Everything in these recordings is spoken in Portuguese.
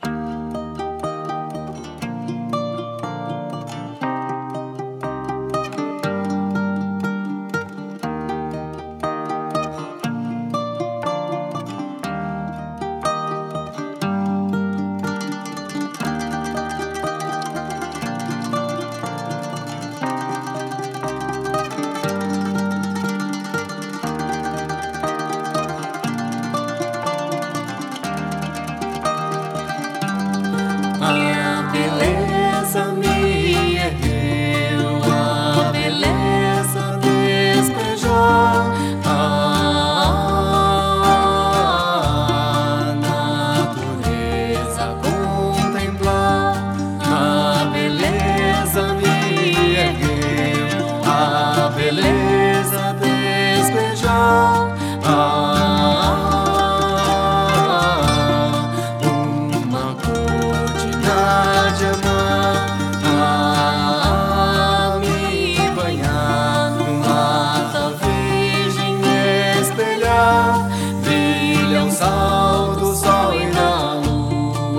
Bye.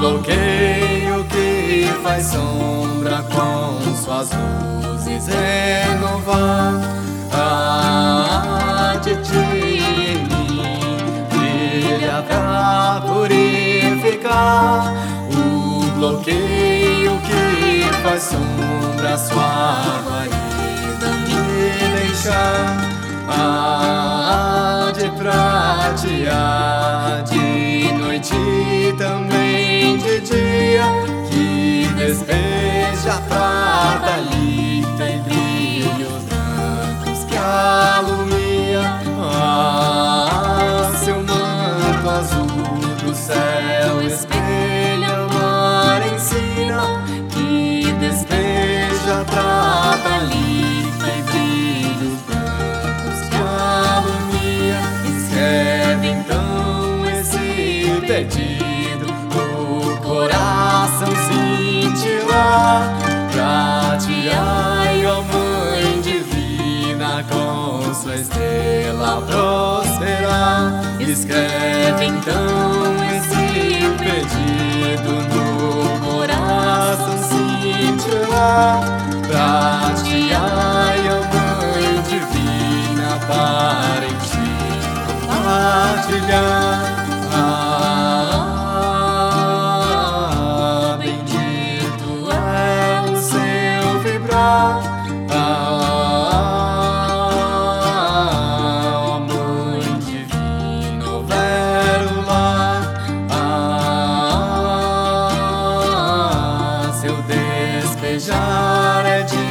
bloqueio que faz sombra com suas luzes renovar. A de ti em mim brilha pra purificar. O bloqueio que faz sombra sua guarida me deixar. De pratear de noite também Então, perdido O coração cintilar Pra te ai, ó Mãe Divina Com sua estrela prosperar Escreve então esse pedido No coração cintilar Krishna